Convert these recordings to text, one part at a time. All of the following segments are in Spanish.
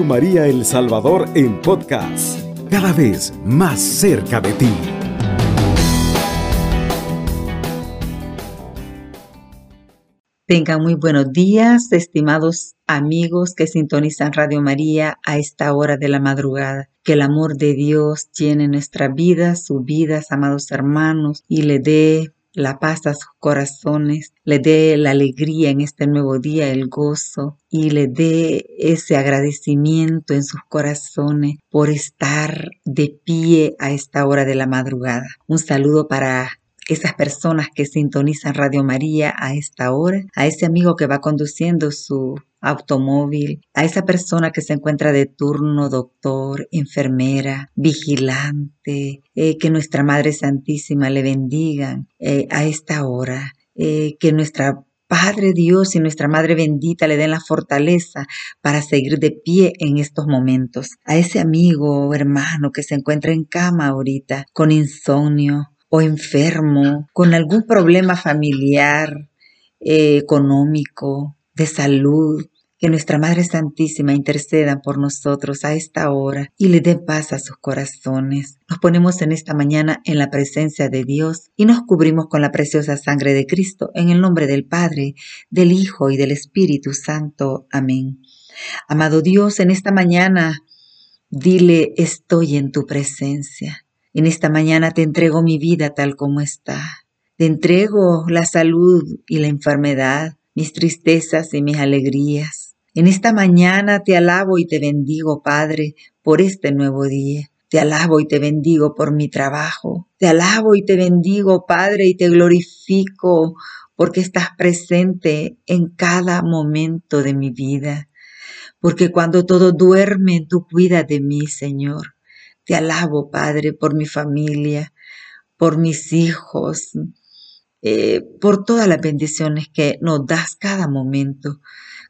Radio María El Salvador en podcast, cada vez más cerca de ti. Tengan muy buenos días, estimados amigos que sintonizan Radio María a esta hora de la madrugada. Que el amor de Dios llene nuestra vida, sus vidas, amados hermanos, y le dé la paz a sus corazones, le dé la alegría en este nuevo día, el gozo y le dé ese agradecimiento en sus corazones por estar de pie a esta hora de la madrugada. Un saludo para esas personas que sintonizan Radio María a esta hora, a ese amigo que va conduciendo su automóvil, a esa persona que se encuentra de turno, doctor, enfermera, vigilante, eh, que nuestra Madre Santísima le bendiga eh, a esta hora, eh, que nuestra Padre Dios y nuestra Madre bendita le den la fortaleza para seguir de pie en estos momentos. A ese amigo o hermano que se encuentra en cama ahorita con insomnio o enfermo, con algún problema familiar, económico, de salud, que nuestra Madre Santísima interceda por nosotros a esta hora y le dé paz a sus corazones. Nos ponemos en esta mañana en la presencia de Dios y nos cubrimos con la preciosa sangre de Cristo en el nombre del Padre, del Hijo y del Espíritu Santo. Amén. Amado Dios, en esta mañana dile estoy en tu presencia. En esta mañana te entrego mi vida tal como está. Te entrego la salud y la enfermedad, mis tristezas y mis alegrías. En esta mañana te alabo y te bendigo, Padre, por este nuevo día. Te alabo y te bendigo por mi trabajo. Te alabo y te bendigo, Padre, y te glorifico porque estás presente en cada momento de mi vida. Porque cuando todo duerme, tú cuidas de mí, Señor. Te alabo, Padre, por mi familia, por mis hijos, eh, por todas las bendiciones que nos das cada momento.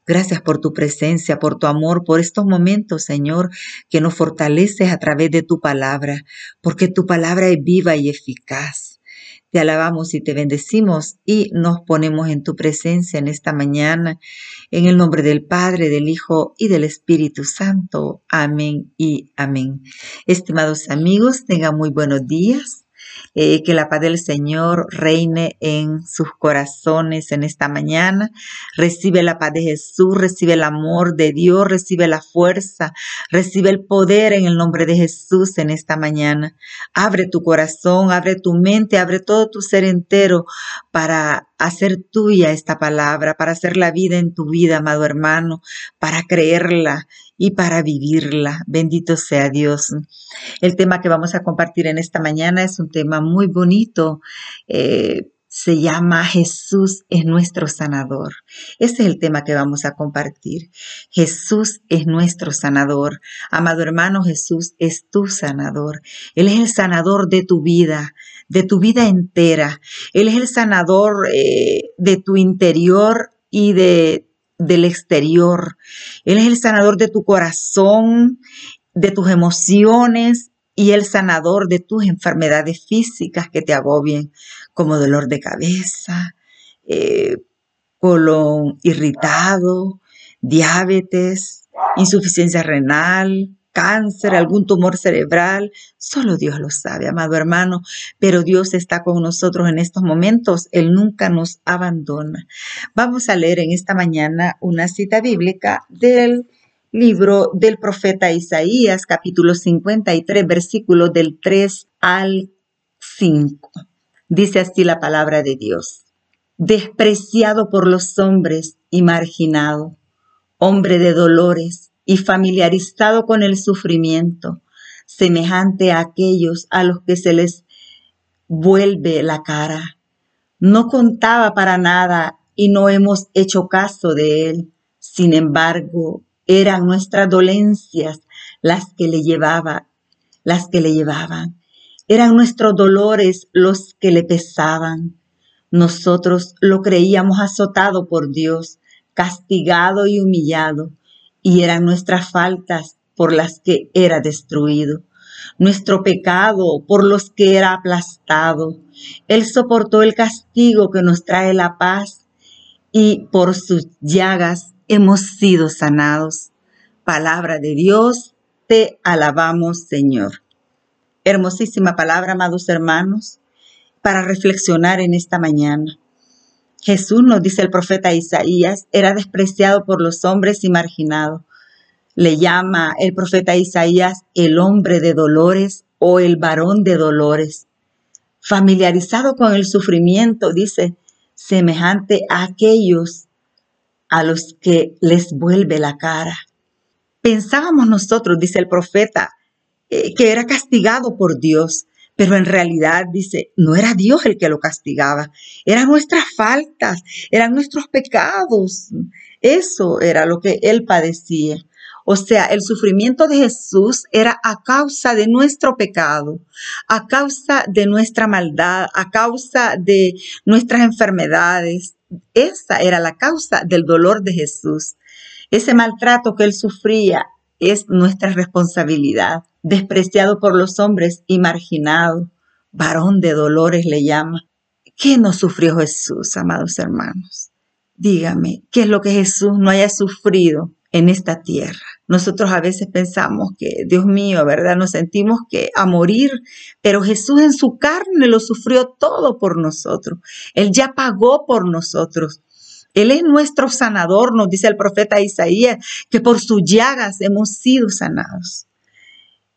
Gracias por tu presencia, por tu amor, por estos momentos, Señor, que nos fortaleces a través de tu palabra, porque tu palabra es viva y eficaz. Te alabamos y te bendecimos y nos ponemos en tu presencia en esta mañana, en el nombre del Padre, del Hijo y del Espíritu Santo. Amén y amén. Estimados amigos, tengan muy buenos días. Eh, que la paz del Señor reine en sus corazones en esta mañana. Recibe la paz de Jesús, recibe el amor de Dios, recibe la fuerza, recibe el poder en el nombre de Jesús en esta mañana. Abre tu corazón, abre tu mente, abre todo tu ser entero para hacer tuya esta palabra, para hacer la vida en tu vida, amado hermano, para creerla y para vivirla. Bendito sea Dios. El tema que vamos a compartir en esta mañana es un tema muy bonito. Eh, se llama Jesús es nuestro sanador. Ese es el tema que vamos a compartir. Jesús es nuestro sanador. Amado hermano, Jesús es tu sanador. Él es el sanador de tu vida, de tu vida entera. Él es el sanador eh, de tu interior y de del exterior. Él es el sanador de tu corazón, de tus emociones y el sanador de tus enfermedades físicas que te agobien, como dolor de cabeza, eh, colon irritado, diabetes, insuficiencia renal, cáncer, algún tumor cerebral, solo Dios lo sabe, amado hermano, pero Dios está con nosotros en estos momentos, Él nunca nos abandona. Vamos a leer en esta mañana una cita bíblica del libro del profeta Isaías, capítulo 53, versículos del 3 al 5. Dice así la palabra de Dios. Despreciado por los hombres y marginado, hombre de dolores y familiarizado con el sufrimiento, semejante a aquellos a los que se les vuelve la cara. No contaba para nada y no hemos hecho caso de él. Sin embargo, eran nuestras dolencias las que le llevaba, las que le llevaban. Eran nuestros dolores los que le pesaban. Nosotros lo creíamos azotado por Dios, castigado y humillado y eran nuestras faltas por las que era destruido, nuestro pecado por los que era aplastado. Él soportó el castigo que nos trae la paz y por sus llagas hemos sido sanados. palabra de Dios. Te alabamos, Señor. Hermosísima palabra, amados hermanos, para reflexionar en esta mañana. Jesús, nos dice el profeta Isaías, era despreciado por los hombres y marginado. Le llama el profeta Isaías el hombre de dolores o el varón de dolores. Familiarizado con el sufrimiento, dice, semejante a aquellos a los que les vuelve la cara. Pensábamos nosotros, dice el profeta, eh, que era castigado por Dios, pero en realidad dice, no era Dios el que lo castigaba, eran nuestras faltas, eran nuestros pecados. Eso era lo que él padecía. O sea, el sufrimiento de Jesús era a causa de nuestro pecado, a causa de nuestra maldad, a causa de nuestras enfermedades. Esa era la causa del dolor de Jesús. Ese maltrato que él sufría es nuestra responsabilidad. Despreciado por los hombres y marginado, varón de dolores le llama. ¿Qué no sufrió Jesús, amados hermanos? Dígame, ¿qué es lo que Jesús no haya sufrido en esta tierra? Nosotros a veces pensamos que, Dios mío, ¿verdad? Nos sentimos que a morir, pero Jesús en su carne lo sufrió todo por nosotros. Él ya pagó por nosotros. Él es nuestro sanador, nos dice el profeta Isaías, que por sus llagas hemos sido sanados.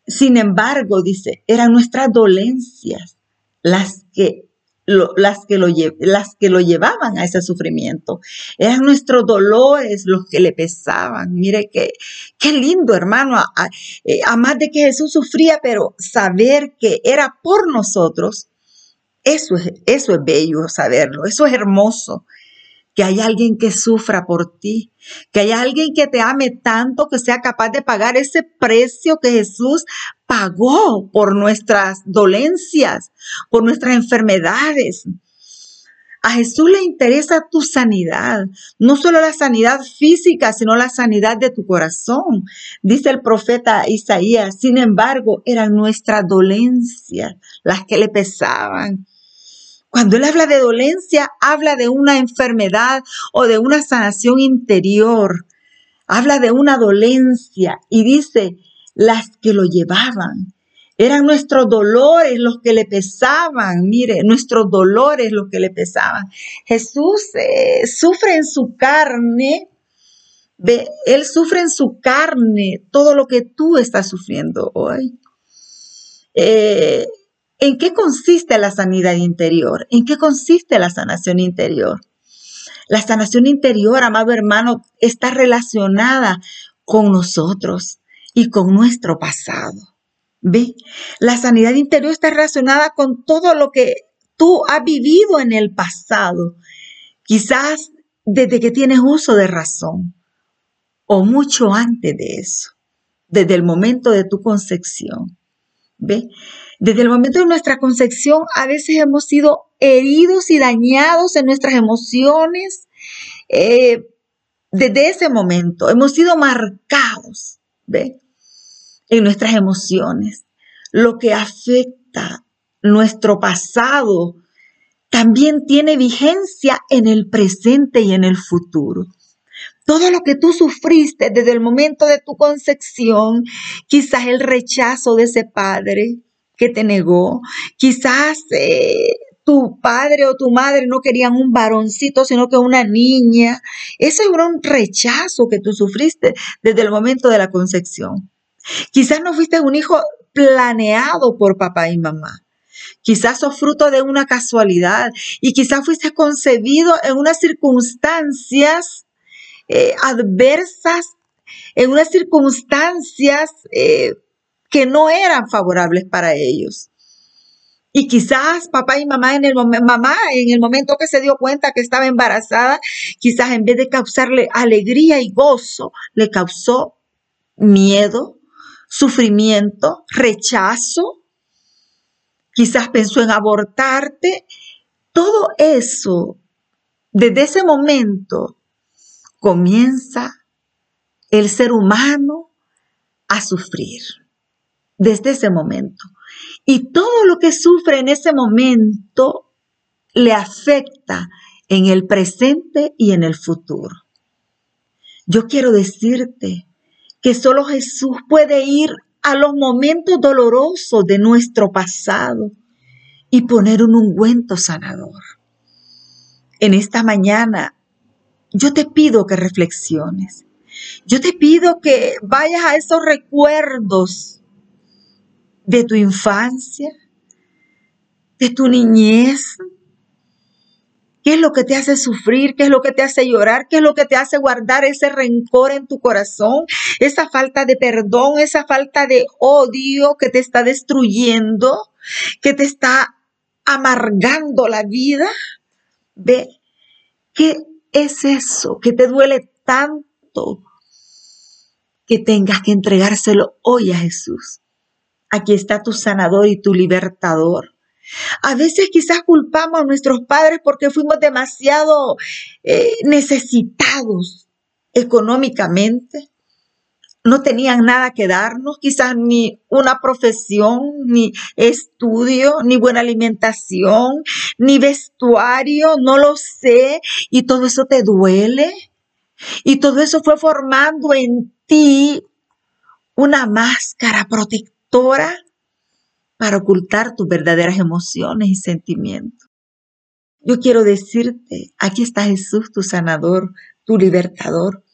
Sin embargo, dice, eran nuestras dolencias las que las, que lo, las que lo llevaban a ese sufrimiento. Eran nuestros dolores los que le pesaban. Mire qué, qué lindo, hermano, a, eh, de que Jesús sufría, pero saber que era por nosotros, eso es, eso es bello saberlo, eso es hermoso que hay alguien que sufra por ti, que hay alguien que te ame tanto que sea capaz de pagar ese precio que Jesús pagó por nuestras dolencias, por nuestras enfermedades. A Jesús le interesa tu sanidad, no solo la sanidad física, sino la sanidad de tu corazón. Dice el profeta Isaías, sin embargo, eran nuestras dolencias las que le pesaban cuando él habla de dolencia, habla de una enfermedad o de una sanación interior. Habla de una dolencia y dice, las que lo llevaban. Eran nuestros dolores los que le pesaban, mire, nuestros dolores los que le pesaban. Jesús eh, sufre en su carne, ve, Él sufre en su carne todo lo que tú estás sufriendo hoy. Eh, ¿En qué consiste la sanidad interior? ¿En qué consiste la sanación interior? La sanación interior, amado hermano, está relacionada con nosotros y con nuestro pasado. ¿Ve? La sanidad interior está relacionada con todo lo que tú has vivido en el pasado, quizás desde que tienes uso de razón o mucho antes de eso, desde el momento de tu concepción. ¿Ve? Desde el momento de nuestra concepción, a veces hemos sido heridos y dañados en nuestras emociones. Eh, desde ese momento hemos sido marcados ¿ve? en nuestras emociones. Lo que afecta nuestro pasado también tiene vigencia en el presente y en el futuro. Todo lo que tú sufriste desde el momento de tu concepción, quizás el rechazo de ese padre, que te negó. Quizás eh, tu padre o tu madre no querían un varoncito, sino que una niña. Ese era un rechazo que tú sufriste desde el momento de la concepción. Quizás no fuiste un hijo planeado por papá y mamá. Quizás sos fruto de una casualidad y quizás fuiste concebido en unas circunstancias eh, adversas, en unas circunstancias eh, que no eran favorables para ellos. Y quizás papá y mamá en el mamá en el momento que se dio cuenta que estaba embarazada, quizás en vez de causarle alegría y gozo, le causó miedo, sufrimiento, rechazo. Quizás pensó en abortarte. Todo eso, desde ese momento, comienza el ser humano a sufrir desde ese momento. Y todo lo que sufre en ese momento le afecta en el presente y en el futuro. Yo quiero decirte que solo Jesús puede ir a los momentos dolorosos de nuestro pasado y poner un ungüento sanador. En esta mañana, yo te pido que reflexiones. Yo te pido que vayas a esos recuerdos de tu infancia, de tu niñez, ¿Qué es lo que te hace sufrir? ¿Qué es lo que te hace llorar? ¿Qué es lo que te hace guardar ese rencor en tu corazón? Esa falta de perdón, esa falta de odio que te está destruyendo, que te está amargando la vida. Ve, ¿qué es eso que te duele tanto que tengas que entregárselo hoy a Jesús? Aquí está tu sanador y tu libertador. A veces quizás culpamos a nuestros padres porque fuimos demasiado eh, necesitados económicamente. No tenían nada que darnos, quizás ni una profesión, ni estudio, ni buena alimentación, ni vestuario, no lo sé. Y todo eso te duele. Y todo eso fue formando en ti una máscara protectora para ocultar tus verdaderas emociones y sentimientos. Yo quiero decirte, aquí está Jesús, tu sanador, tu libertador.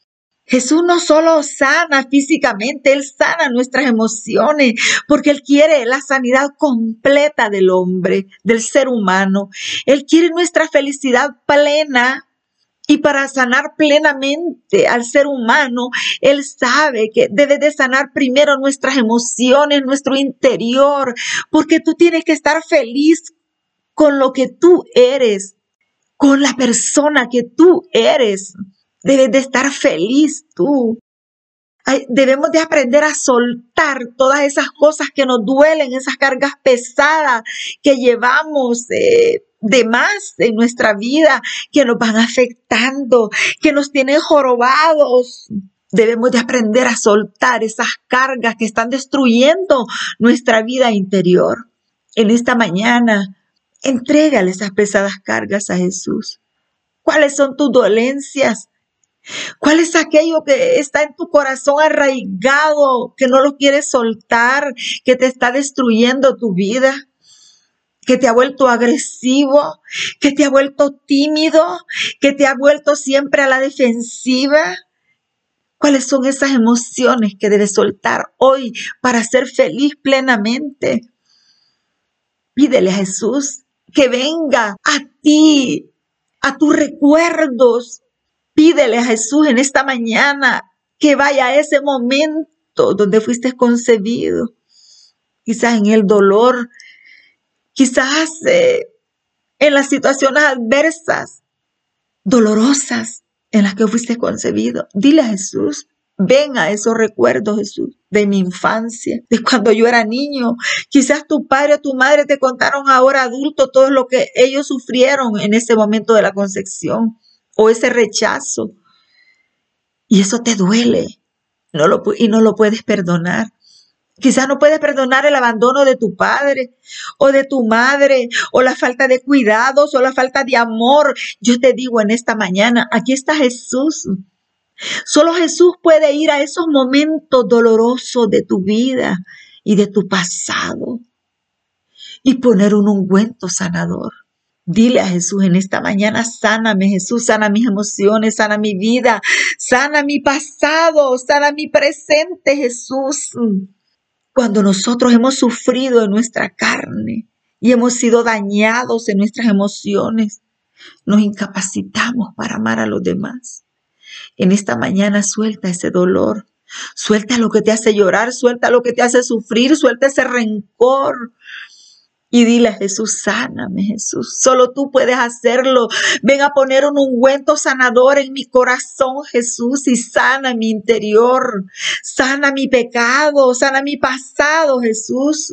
Jesús no solo sana físicamente, Él sana nuestras emociones, porque Él quiere la sanidad completa del hombre, del ser humano. Él quiere nuestra felicidad plena y para sanar plenamente al ser humano, Él sabe que debe de sanar primero nuestras emociones, nuestro interior, porque tú tienes que estar feliz con lo que tú eres, con la persona que tú eres. Debes de estar feliz tú. Debemos de aprender a soltar todas esas cosas que nos duelen, esas cargas pesadas que llevamos. Eh, de más en nuestra vida que nos van afectando, que nos tienen jorobados. Debemos de aprender a soltar esas cargas que están destruyendo nuestra vida interior. En esta mañana, entrégale esas pesadas cargas a Jesús. ¿Cuáles son tus dolencias? ¿Cuál es aquello que está en tu corazón arraigado, que no lo quieres soltar, que te está destruyendo tu vida? Que te ha vuelto agresivo, que te ha vuelto tímido, que te ha vuelto siempre a la defensiva. ¿Cuáles son esas emociones que debes soltar hoy para ser feliz plenamente? Pídele a Jesús que venga a ti, a tus recuerdos. Pídele a Jesús en esta mañana que vaya a ese momento donde fuiste concebido. Quizás en el dolor quizás eh, en las situaciones adversas, dolorosas en las que fuiste concebido. Dile a Jesús, ven a esos recuerdos, Jesús, de mi infancia, de cuando yo era niño. Quizás tu padre o tu madre te contaron ahora adulto todo lo que ellos sufrieron en ese momento de la concepción o ese rechazo. Y eso te duele y no lo puedes perdonar. Quizás no puedes perdonar el abandono de tu padre o de tu madre o la falta de cuidados o la falta de amor. Yo te digo en esta mañana, aquí está Jesús. Solo Jesús puede ir a esos momentos dolorosos de tu vida y de tu pasado y poner un ungüento sanador. Dile a Jesús en esta mañana, sáname Jesús, sana mis emociones, sana mi vida, sana mi pasado, sana mi presente Jesús cuando nosotros hemos sufrido en nuestra carne y hemos sido dañados en nuestras emociones, nos incapacitamos para amar a los demás. En esta mañana suelta ese dolor, suelta lo que te hace llorar, suelta lo que te hace sufrir, suelta ese rencor, y dile a Jesús, sáname Jesús, solo tú puedes hacerlo. Ven a poner un ungüento sanador en mi corazón Jesús y sana mi interior, sana mi pecado, sana mi pasado Jesús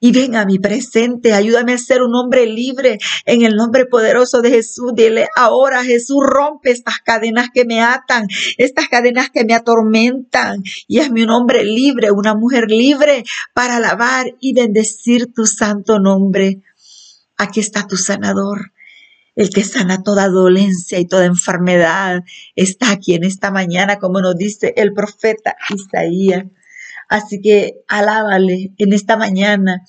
y ven a mi presente. Ayúdame a ser un hombre libre en el nombre poderoso de Jesús. Dile ahora, Jesús, rompe estas cadenas que me atan, estas cadenas que me atormentan y hazme un hombre libre, una mujer libre para alabar y bendecir tu santo nombre. Aquí está tu sanador. el que sana toda dolencia y toda enfermedad, está aquí en esta mañana, como nos dice el profeta Isaías. Así que alábale en esta mañana,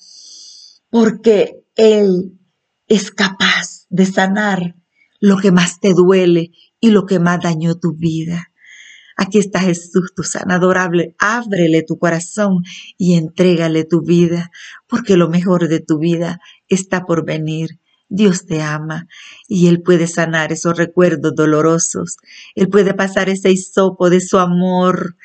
porque Él es capaz de sanar lo que más te duele y lo que más dañó tu vida. Aquí está Jesús, tu sanador. Ábrele tu corazón y entrégale tu vida, porque lo mejor de tu vida está por venir. Dios te ama y Él puede sanar esos recuerdos dolorosos. Él puede pasar ese hisopo de su amor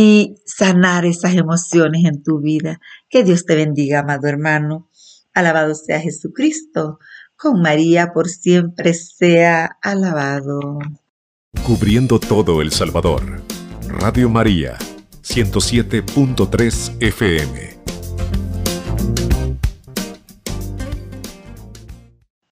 y sanar esas emociones en tu vida. Que Dios te bendiga, amado hermano. Alabado sea Jesucristo. Con María por siempre sea alabado. Cubriendo todo El Salvador. Radio María, 107.3 FM.